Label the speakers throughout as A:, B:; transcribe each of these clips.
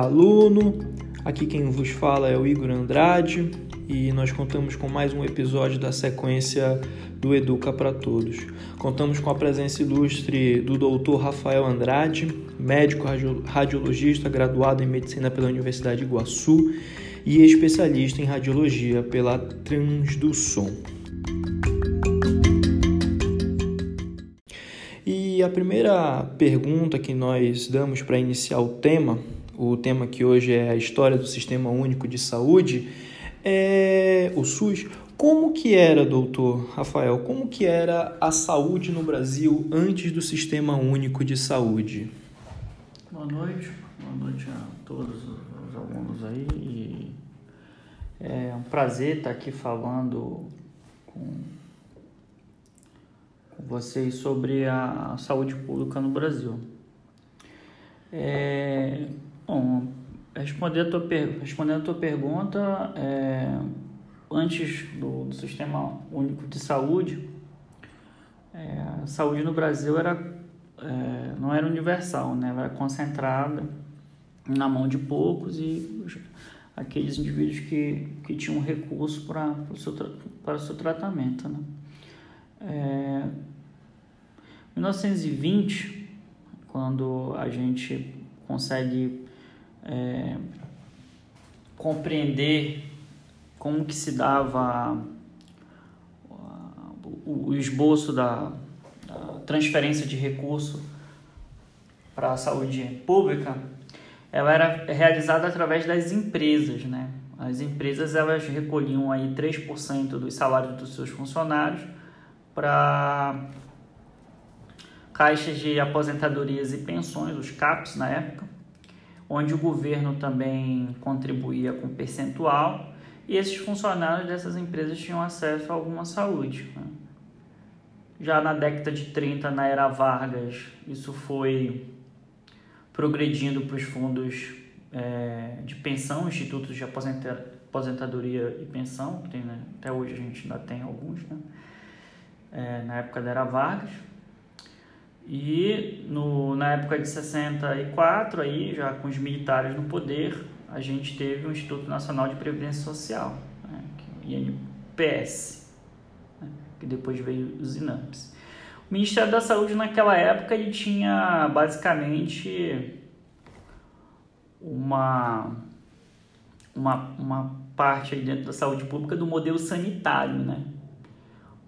A: Aluno! Aqui quem vos fala é o Igor Andrade e nós contamos com mais um episódio da sequência do Educa para Todos. Contamos com a presença ilustre do Dr. Rafael Andrade, médico radiologista graduado em medicina pela Universidade de Iguaçu e especialista em radiologia pela Transduson. E a primeira pergunta que nós damos para iniciar o tema, o tema que hoje é a história do Sistema Único de Saúde, é o SUS. Como que era, doutor Rafael, como que era a saúde no Brasil antes do Sistema Único de Saúde?
B: Boa noite, boa noite a todos os alunos aí. É um prazer estar aqui falando com vocês sobre a saúde pública no Brasil. É, bom, responder a tua, respondendo a tua pergunta, é, antes do, do, Sistema Único de Saúde, é, a saúde no Brasil era, é, não era universal, né? era concentrada na mão de poucos e aqueles indivíduos que, que tinham recurso para o seu, para o seu tratamento. Né? É, 1920, quando a gente consegue é, compreender como que se dava o, esboço da, da, transferência de recurso para a saúde pública, ela era realizada através das empresas, né? As empresas elas recolhiam aí 3% dos salários dos seus funcionários para caixas de aposentadorias e pensões, os CAPs na época, onde o governo também contribuía com percentual e esses funcionários dessas empresas tinham acesso a alguma saúde. Né? Já na década de 30, na era Vargas, isso foi progredindo para os fundos é, de pensão, institutos de aposentadoria e pensão, tem, né? até hoje a gente ainda tem alguns, né? é, na época da era Vargas. E no, na época de 64, aí, já com os militares no poder, a gente teve o Instituto Nacional de Previdência Social, né, é INPS, né, que depois veio os INAMPs. O Ministério da Saúde naquela época ele tinha basicamente uma, uma, uma parte aí dentro da saúde pública do modelo sanitário, né?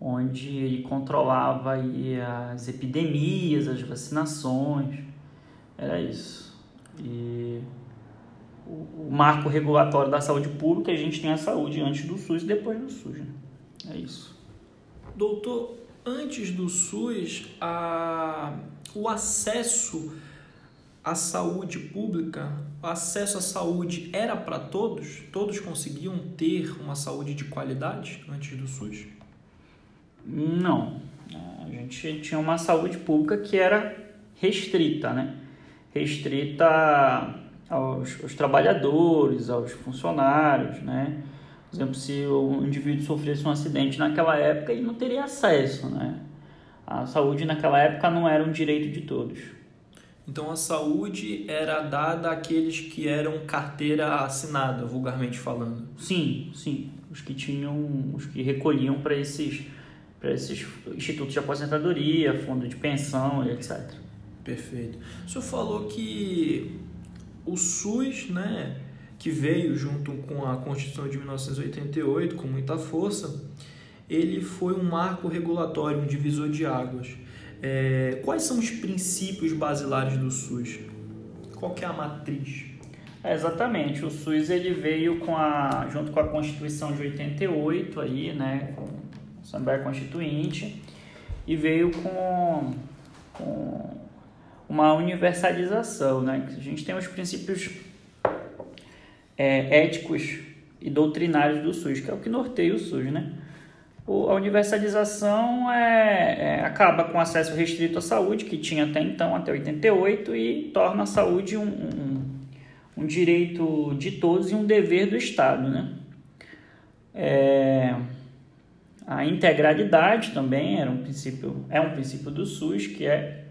B: Onde ele controlava aí as epidemias, as vacinações, era isso. E o, marco regulatório da saúde pública, a gente tem a saúde antes do SUS e depois do SUS. Né? É isso.
A: Doutor, antes do SUS, a, o acesso à saúde pública, o acesso à saúde era para todos? Todos conseguiam ter uma saúde de qualidade antes do SUS?
B: Não. A gente tinha uma saúde pública que era restrita, né? Restrita aos, aos trabalhadores, aos funcionários, né? Por exemplo, se o indivíduo sofresse um acidente naquela época, ele não teria acesso, né? A saúde naquela época não era um direito de todos.
A: Então a saúde era dada àqueles que eram carteira assinada, vulgarmente falando.
B: Sim, sim. Os que tinham, os que recolhiam para esses para esses institutos de aposentadoria, fundo de pensão e etc.
A: Perfeito. O senhor falou que o SUS, né, que veio junto com a Constituição de 1988 com muita força, ele foi um marco regulatório, um divisor de águas. É, quais são os princípios basilares do SUS? Qual é a matriz?
B: É, exatamente. O SUS ele veio com a, junto com a Constituição de 88 aí, né, com Assembleia Constituinte, e veio com, com uma universalização, né? A gente tem os princípios é, éticos e doutrinários do SUS, que é o que norteia o SUS, né? A universalização é, é, acaba com acesso restrito à saúde, que tinha até então, até 88, e torna a saúde um, um, um direito de todos e um dever do Estado, né? É, a integralidade também era um princípio, é um princípio do SUS, que é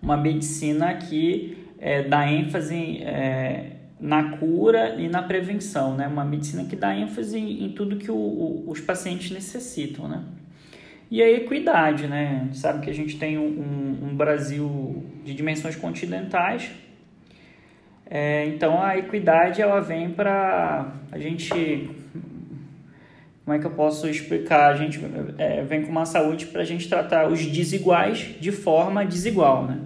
B: uma medicina que é, dá ênfase é, na cura e na prevenção, né? Uma medicina que dá ênfase em, em tudo que o, o, os pacientes necessitam, né? E a equidade, né? Sabe que a gente tem um, um Brasil de dimensões continentais, é, então a equidade ela vem para a gente como é que eu posso explicar? A gente é, vem com uma saúde para a gente tratar os desiguais de forma desigual, né?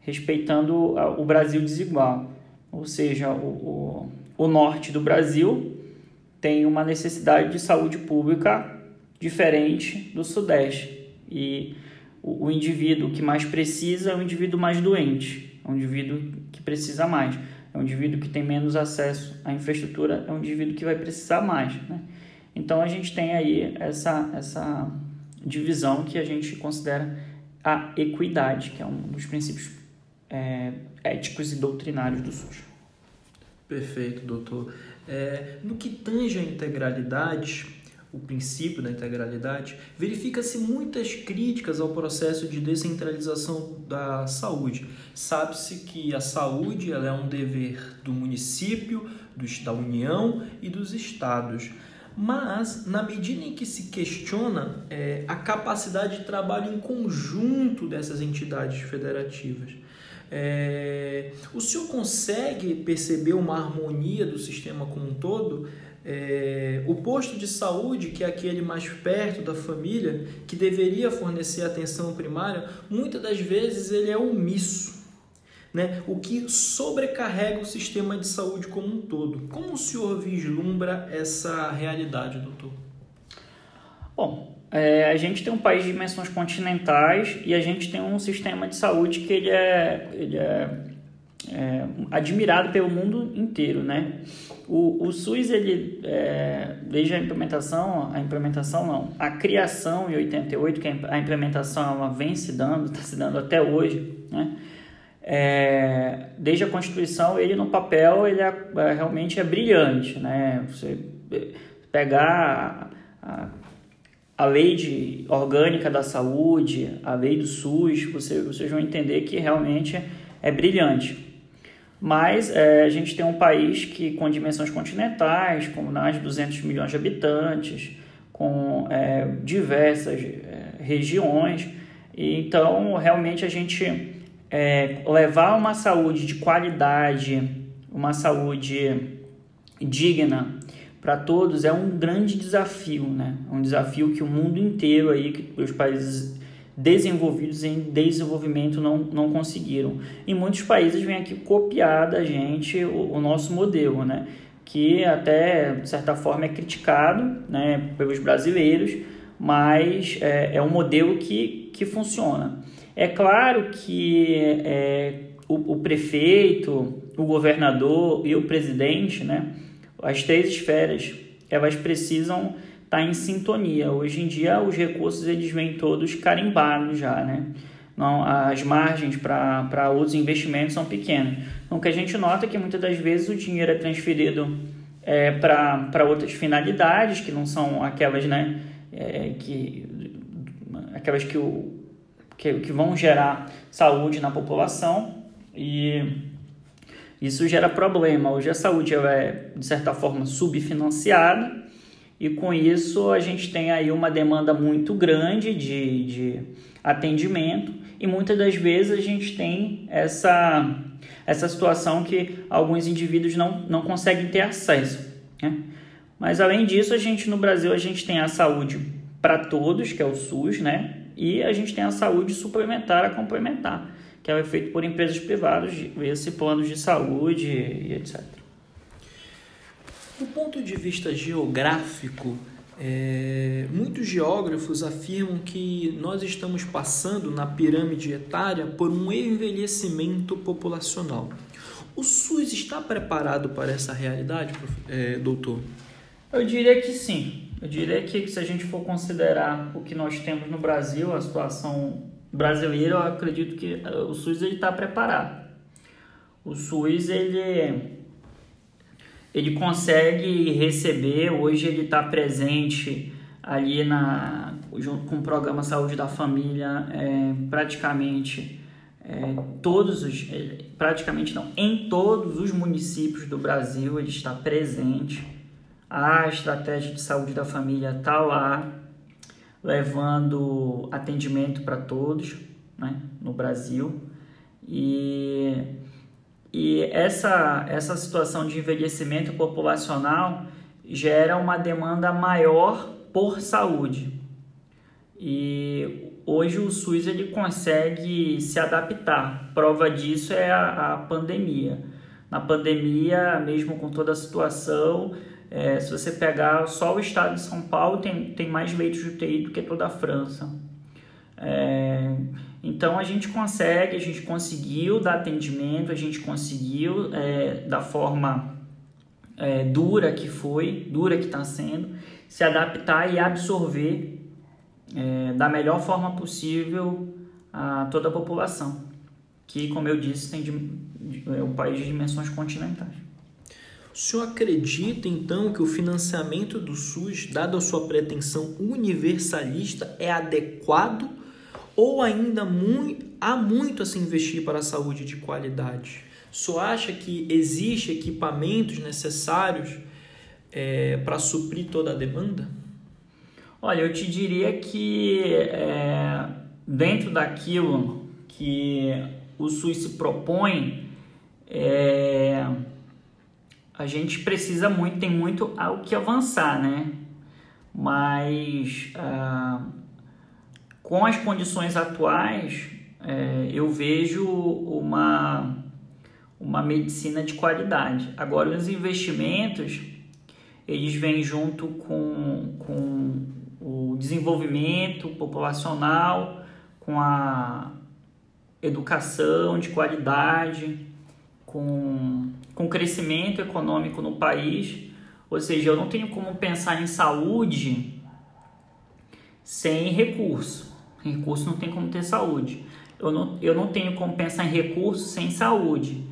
B: respeitando o Brasil desigual. Ou seja, o, o, o norte do Brasil tem uma necessidade de saúde pública diferente do sudeste. E o, o indivíduo que mais precisa é o indivíduo mais doente, é o indivíduo que precisa mais. É um indivíduo que tem menos acesso à infraestrutura, é um indivíduo que vai precisar mais. Né? Então a gente tem aí essa, essa divisão que a gente considera a equidade, que é um dos princípios é, éticos e doutrinários do SUS.
A: Perfeito, doutor. É, no que tange a integralidade, o princípio da integralidade, verifica-se muitas críticas ao processo de descentralização da saúde. Sabe-se que a saúde ela é um dever do município, do, da União e dos estados mas na medida em que se questiona é, a capacidade de trabalho em conjunto dessas entidades federativas. É, o senhor consegue perceber uma harmonia do sistema como um todo? É, o posto de saúde, que é aquele mais perto da família, que deveria fornecer atenção primária, muitas das vezes ele é omisso né? o que sobrecarrega o sistema de saúde como um todo. Como o senhor vislumbra essa realidade, doutor?
B: Bom, é, a gente tem um país de dimensões continentais e a gente tem um sistema de saúde que ele é, ele é, é admirado pelo mundo inteiro, né? O, o SUS, ele, é, desde a implementação, a implementação não, a criação em 88, que a implementação ela vem se dando, está se dando até hoje, né? É, desde a Constituição, ele no papel, ele é, é, realmente é brilhante, né? Você pegar a, a, lei de, orgânica da saúde, a lei do SUS, você, vocês vão entender que realmente é, é brilhante. Mas é, a gente tem um país que com dimensões continentais, com mais de 200 milhões de habitantes, com é, diversas é, regiões, e então realmente a gente é, levar uma saúde de qualidade, uma saúde digna para todos é um grande desafio, né? Um desafio que o mundo inteiro aí, que os países desenvolvidos em desenvolvimento não, não conseguiram. E muitos países vêm aqui copiar da gente o, o nosso modelo, né? Que até, de certa forma, é criticado né, pelos brasileiros, mas é, é um modelo que, que funciona. É claro que é, o, o, prefeito, o governador e o presidente, né, as três esferas, elas precisam estar tá em sintonia. Hoje em dia, os recursos eles vêm todos carimbados já, né? Não, as margens para outros investimentos são pequenas. Então, o que a gente nota é que muitas das vezes o dinheiro é transferido é, para outras finalidades, que não são aquelas, né, é, que, aquelas que o, que, que vão gerar saúde na população e isso gera problema. Hoje a saúde é, de certa forma, subfinanciada e com isso a gente tem aí uma demanda muito grande de, de atendimento e muitas das vezes a gente tem essa, essa situação que alguns indivíduos não, não conseguem ter acesso. Né? Mas além disso, a gente no Brasil a gente tem a saúde para todos, que é o SUS, né? E a gente tem a saúde suplementar a complementar, que é feito por empresas privadas, esse plano de saúde e etc.
A: Do ponto de vista geográfico, é, muitos geógrafos afirmam que nós estamos passando na pirâmide etária por um envelhecimento populacional. O SUS está preparado para essa realidade, é, doutor?
B: Eu diria que sim. Eu diria que se a gente for considerar o que nós temos no Brasil, a situação brasileira, eu acredito que eh, o SUS está preparado. O SUS ele, ele consegue receber, hoje ele está presente ali na, junto com o programa Saúde da Família, é, praticamente é, todos os, praticamente não, em todos os municípios do Brasil ele está presente. A estratégia de saúde da família está lá, levando atendimento para todos né, no Brasil. E, e essa, essa situação de envelhecimento populacional gera uma demanda maior por saúde. E hoje o SUS ele consegue se adaptar. Prova disso é a, a pandemia. Na pandemia, mesmo com toda a situação, é, se você pegar só o estado de São Paulo, tem, tem mais leitos de UTI do que toda a França. É, então a gente consegue, a gente conseguiu dar atendimento, a gente conseguiu é, da forma é, dura que foi, dura que está sendo, se adaptar e absorver é, da melhor forma possível a toda a população, que, como eu disse, tem de, de, é um país de dimensões continentais.
A: O senhor acredita então que o financiamento do SUS, dado a sua pretensão universalista, é adequado ou ainda muito, há muito a se investir para a saúde de qualidade? O senhor acha que existe equipamentos necessários é, para suprir toda a demanda?
B: Olha, eu te diria que é, dentro daquilo que o SUS se propõe, é, a gente precisa muito, tem muito ao que avançar, né? Mas ah, com as condições atuais, é, eu vejo uma, uma medicina de qualidade. Agora, os investimentos, eles vêm junto com, com o desenvolvimento populacional, com a educação de qualidade, com, com crescimento econômico no país. Ou seja, eu não tenho como pensar em saúde sem recurso. Recurso não tem como ter saúde. Eu não, eu não tenho como pensar em recurso sem saúde.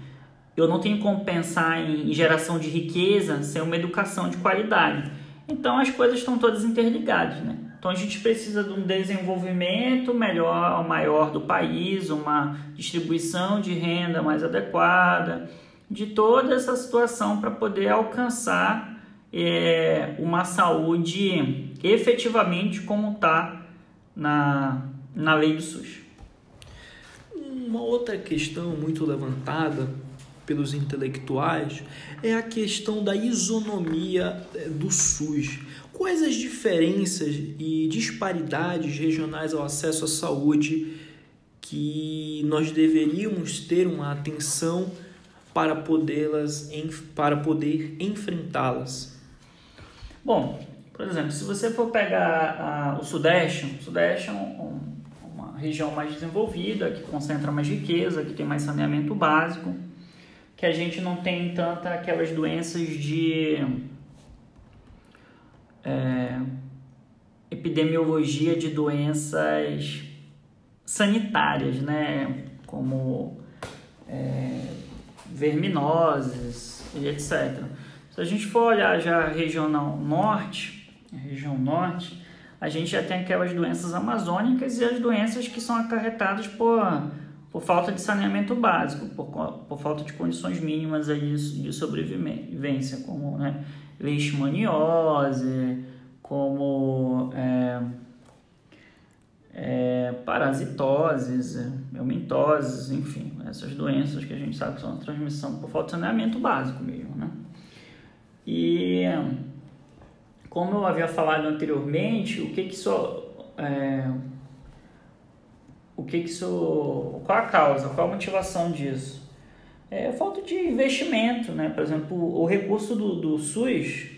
B: Eu não tenho como pensar em geração de riqueza sem uma educação de qualidade. Então as coisas estão todas interligadas, né? Então a gente precisa de um desenvolvimento melhor, maior do país, uma distribuição de renda mais adequada, de toda essa situação para poder alcançar é, uma saúde efetivamente como está na, na lei do SUS.
A: Uma outra questão muito levantada pelos intelectuais é a questão da isonomia é, do SUS. Quais as diferenças e disparidades regionais ao acesso à saúde que nós deveríamos ter uma atenção para podê-las para poder enfrentá-las?
B: Bom, por exemplo, se você for pegar o Sudeste, o Sudeste é um, uma região mais desenvolvida, que concentra mais riqueza, que tem mais saneamento básico que a gente não tem tanta aquelas doenças de é, epidemiologia de doenças sanitárias, né? Como é, verminoses e etc. Se a gente for olhar já a região norte, a região norte, a gente já tem aquelas doenças amazônicas e as doenças que são acarretadas por por falta de saneamento básico, por, por falta de condições mínimas aí de sobrevivência, como né, leishmaniose, como é, é, parasitoses, helmintoses, enfim, essas doenças que a gente sabe que são transmissão por falta de saneamento básico mesmo, né? E como eu havia falado anteriormente, o que que isso é, o que, que isso. Qual a causa? Qual a motivação disso? É falta de investimento, né? Por exemplo, o recurso do, do SUS,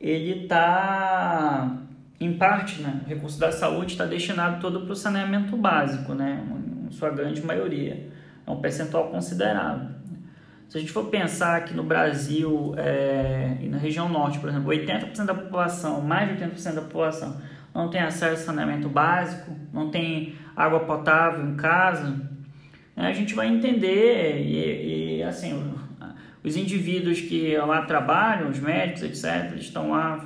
B: ele está, em parte, né? O recurso da saúde está destinado todo para o saneamento básico, né? Em sua grande maioria. É um percentual considerável. Se a gente for pensar que no Brasil é, e na região norte, por exemplo, 80% da população, mais de 80% da população, não tem acesso a saneamento básico, não tem água potável em casa, né, a gente vai entender e, e assim os indivíduos que lá trabalham, os médicos, etc., estão lá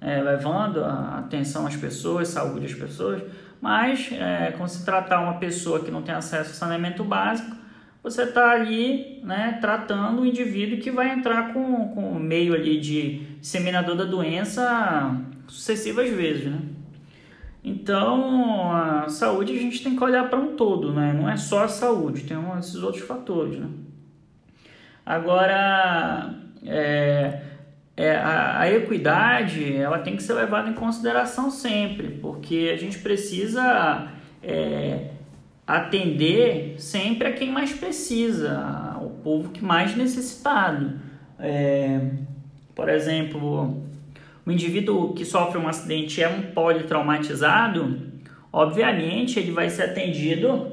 B: é, levando a atenção às pessoas, saúde às pessoas, mas é, se tratar uma pessoa que não tem acesso ao saneamento básico, você está ali né, tratando o indivíduo que vai entrar com, com o meio ali de disseminador da doença sucessivas vezes, né? Então, a saúde a gente tem que olhar para um todo, né? Não é só a saúde, tem esses outros fatores, né? Agora, é, é, a, a, equidade ela tem que ser levada em consideração sempre, porque a gente precisa é, atender sempre a quem mais precisa, o povo que mais necessitado. É, por exemplo, o indivíduo que sofre um acidente é um politraumatizado, obviamente ele vai ser atendido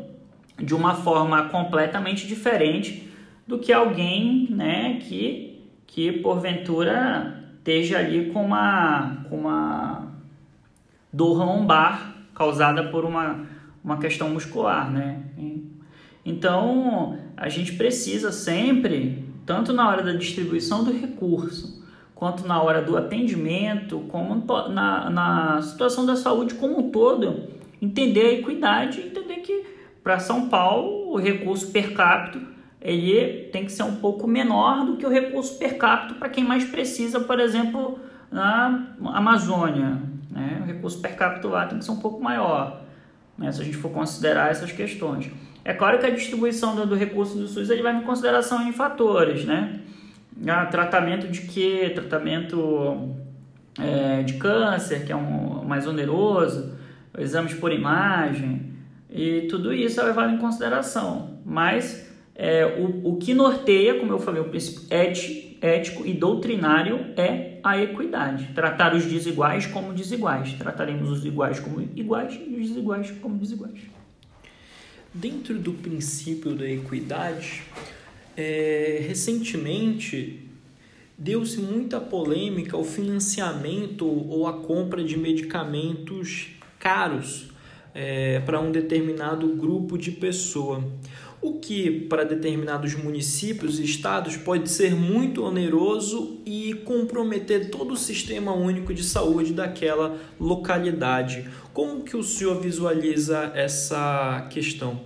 B: de uma forma completamente diferente do que alguém né, que, que porventura esteja ali com uma, com uma dor lombar causada por uma, uma questão muscular. Né? Então, a gente precisa sempre, tanto na hora da distribuição do recurso, quanto na hora do atendimento, como na, na situação da saúde como um todo, entender a equidade, entender que para São Paulo o recurso per capita ele tem que ser um pouco menor do que o recurso per capita para quem mais precisa, por exemplo, na Amazônia. Né? O recurso per capita lá tem que ser um pouco maior, né? se a gente for considerar essas questões. É claro que a distribuição do, do recurso do SUS ele vai em consideração em fatores, né? Ah, tratamento de quê? Tratamento é, de câncer, que é um mais oneroso, exames por imagem, e tudo isso é levado em consideração. Mas é, o, o que norteia, como eu falei, o princípio ético, e doutrinário é a equidade. Tratar os desiguais como desiguais. Trataremos os iguais como iguais e os desiguais como desiguais.
A: Dentro do princípio da equidade, é, recentemente deu-se muita polêmica o financiamento ou a compra de medicamentos caros é, para um determinado grupo de pessoa. O que para determinados municípios e estados pode ser muito oneroso e comprometer todo o sistema único de saúde daquela localidade. Como que o senhor visualiza essa questão?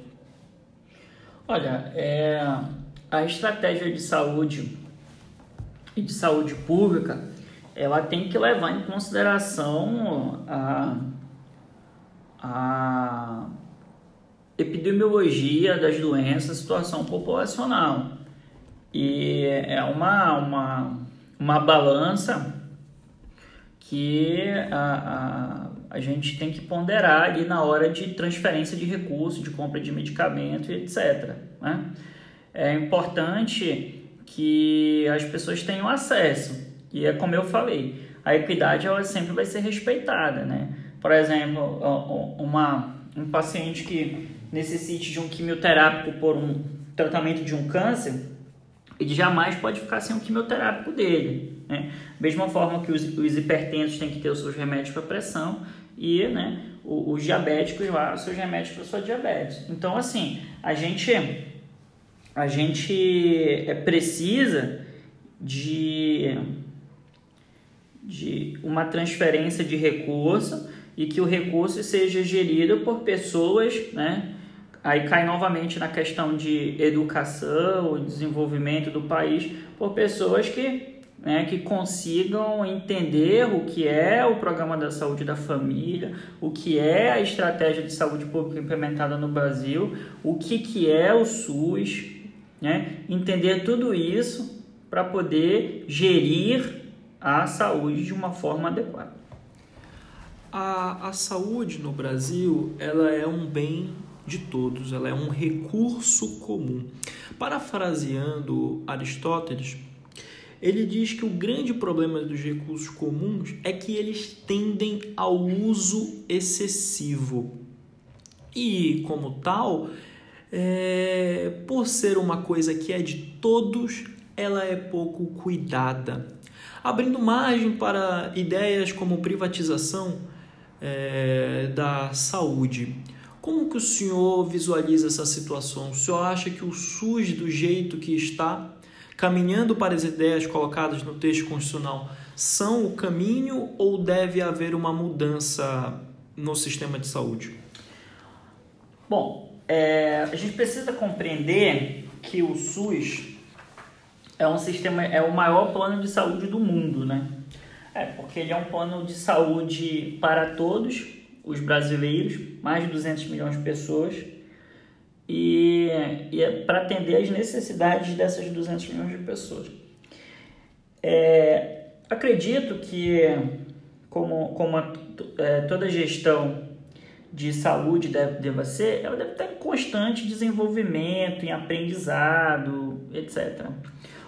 B: Olha, é, a estratégia de saúde e de saúde pública ela tem que levar em consideração a, a epidemiologia das doenças, situação populacional. E é uma, uma, uma balança que a, a, a gente tem que ponderar ali na hora de transferência de recursos, de compra de medicamento, etc. Né? é importante que as pessoas tenham acesso. E é como eu falei, a equidade ela sempre vai ser respeitada, né? Por exemplo, uma, um paciente que necessite de um quimioterápico por um tratamento de um câncer, ele jamais pode ficar sem o quimioterápico dele. Né? Mesma forma que os, os hipertensos têm que ter os seus remédios para pressão e né, os, os diabéticos lá, os seus remédios para sua diabetes. Então, assim, a gente a gente é, precisa de, de uma transferência de recurso e que o recurso seja gerido por pessoas, né? Aí cai novamente na questão de educação, desenvolvimento do país, por pessoas que, né, que consigam entender o que é o programa da saúde da família, o que é a estratégia de saúde pública implementada no Brasil, o que, que é o SUS, né? Entender tudo isso para poder gerir a saúde de uma forma adequada.
A: A, a saúde no Brasil ela é um bem de todos, ela é um recurso comum. Parafraseando Aristóteles, ele diz que o grande problema dos recursos comuns é que eles tendem ao uso excessivo. E, como tal, é, por ser uma coisa que é de todos, ela é pouco cuidada, abrindo margem para ideias como privatização é, da saúde. Como que o senhor visualiza essa situação? O senhor acha que o SUS, do jeito que está, caminhando para as ideias colocadas no texto constitucional, são o caminho ou deve haver uma mudança no sistema de saúde?
B: Bom, é, a gente precisa compreender que o SUS é um sistema, é o maior plano de saúde do mundo, né? É, porque ele é um plano de saúde para todos os brasileiros, mais de 200 milhões de pessoas, e, e é para atender as necessidades dessas 200 milhões de pessoas. É, acredito que, como, como a, é, toda gestão de saúde deve, deve ser, ela deve estar em constante desenvolvimento, em aprendizado, etc.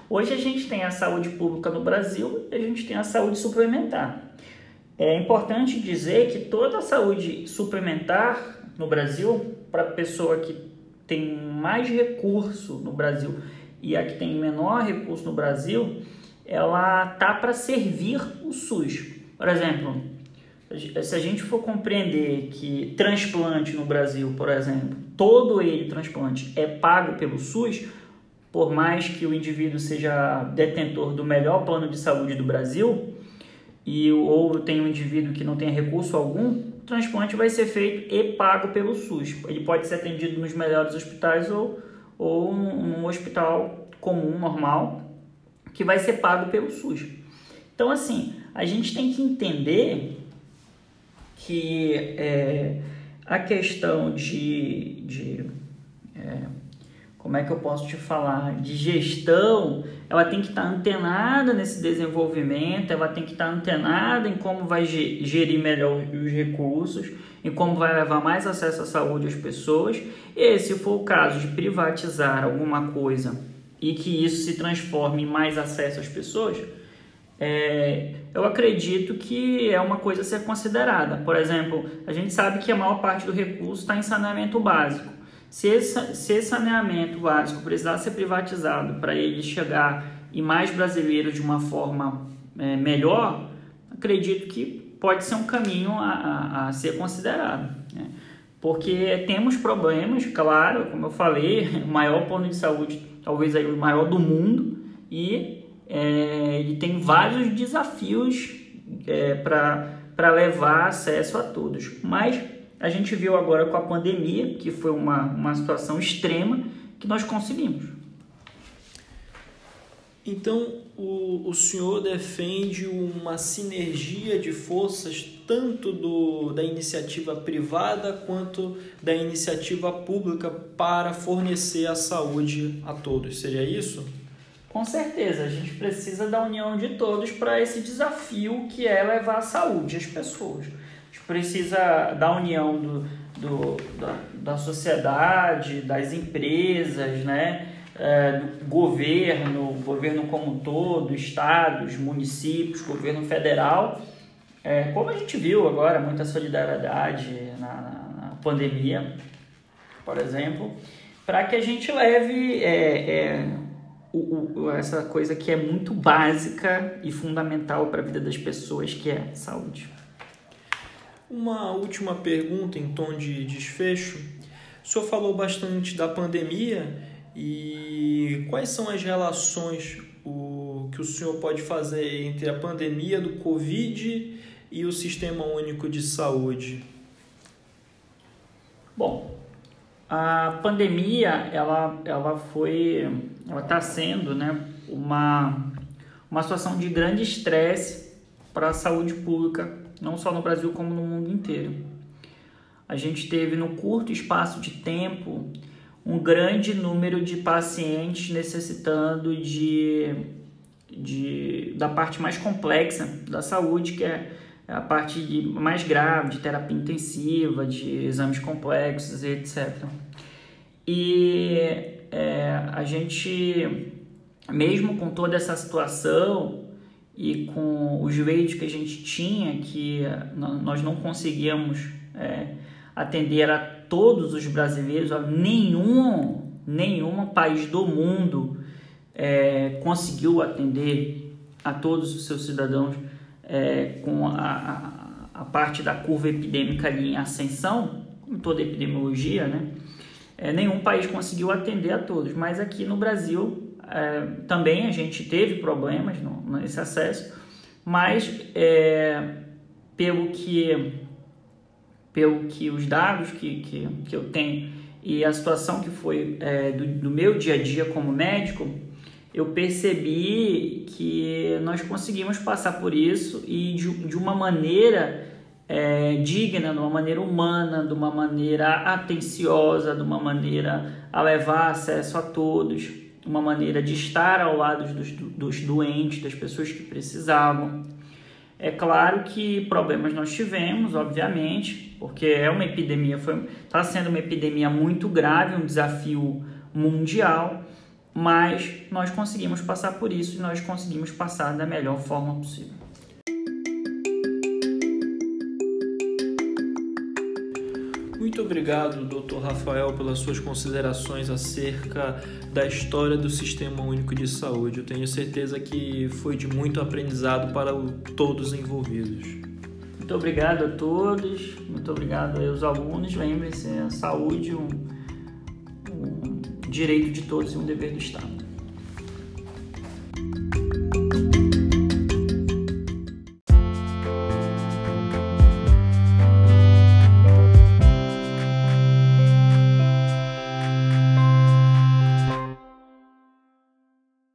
B: Hoje a gente tem a saúde pública no Brasil e a gente tem a saúde suplementar. É importante dizer que toda a saúde suplementar no Brasil, para a pessoa que tem mais recurso no Brasil e a que tem menor recurso no Brasil, ela tá para servir o SUS. Por exemplo, se a gente for compreender que transplante no Brasil, por exemplo, todo ele transplante é pago pelo SUS, por mais que o indivíduo seja detentor do melhor plano de saúde do Brasil, e ou tem um indivíduo que não tem recurso algum, o transplante vai ser feito e pago pelo SUS. Ele pode ser atendido nos melhores hospitais ou, ou num hospital comum, normal, que vai ser pago pelo SUS. Então, assim, a gente tem que entender que é, a questão de, de é, como é que eu posso te falar, de gestão, ela tem que estar antenada nesse desenvolvimento, ela tem que estar antenada em como vai gerir melhor os recursos, em como vai levar mais acesso à saúde às pessoas. E se for o caso de privatizar alguma coisa e que isso se transforme em mais acesso às pessoas, é, eu acredito que é uma coisa a ser considerada. Por exemplo, a gente sabe que a maior parte do recurso está em saneamento básico. Se esse, se esse saneamento básico precisar ser privatizado para ele chegar em mais brasileiros de uma forma é, melhor, acredito que pode ser um caminho a, a, a ser considerado. Né? Porque temos problemas, claro, como eu falei, o maior plano de saúde, talvez aí o maior do mundo, e é, ele tem vários desafios é, para levar acesso a todos. Mas a gente viu agora com a pandemia, que foi uma, uma situação extrema, que nós conseguimos.
A: Então, o, o senhor defende uma sinergia de forças tanto do, da iniciativa privada quanto da iniciativa pública para fornecer a saúde a todos. Seria isso?
B: Com certeza, a gente precisa da união de todos para esse desafio que é levar a saúde às pessoas precisa da união do, do, da, da sociedade, das empresas, né? É, do governo, governo como um todo, estados, municípios, governo federal. É, como a gente viu agora, muita solidariedade na, na, na pandemia, por exemplo, para que a gente leve é, é, o, o, essa coisa que é muito básica e fundamental para a vida das pessoas, que é saúde.
A: Uma última pergunta em tom de desfecho. O senhor falou bastante da pandemia e quais são as relações que o senhor pode fazer entre a pandemia do Covid e o Sistema Único de Saúde?
B: Bom, a pandemia ela, ela foi, ela está sendo, né, uma uma situação de grande estresse para a saúde pública não só no Brasil como no mundo inteiro. A gente teve no curto espaço de tempo um grande número de pacientes necessitando de, de da parte mais complexa da saúde, que é a parte de, mais grave, de terapia intensiva, de exames complexos, etc. E é, a gente, mesmo com toda essa situação, e com os veios que a gente tinha, que nós não conseguíamos é, atender a todos os brasileiros, nenhum, nenhum país do mundo é, conseguiu atender a todos os seus cidadãos é, com a, a, a, parte da curva epidêmica ali em ascensão, como toda epidemiologia, né? É, nenhum país conseguiu atender a todos, mas aqui no Brasil é, também a gente teve problemas no, nesse acesso, mas é, pelo que pelo que os dados que, que, que eu tenho e a situação que foi é, do, do meu dia a dia como médico, eu percebi que nós conseguimos passar por isso e de, de uma maneira é, digna, de uma maneira humana, de uma maneira atenciosa, de uma maneira a levar acesso a todos, uma maneira de estar ao lado dos, dos doentes, das pessoas que precisavam. É claro que problemas nós tivemos, obviamente, porque é uma epidemia, está sendo uma epidemia muito grave, um desafio mundial, mas nós conseguimos passar por isso e nós conseguimos passar da melhor forma possível.
A: Obrigado, Dr. Rafael, pelas suas considerações acerca da história do Sistema Único de Saúde. Eu tenho certeza que foi de muito aprendizado para todos envolvidos.
B: Muito obrigado a todos, muito obrigado aos alunos. Lembrem-se, a saúde é um, um direito de todos e um dever do Estado.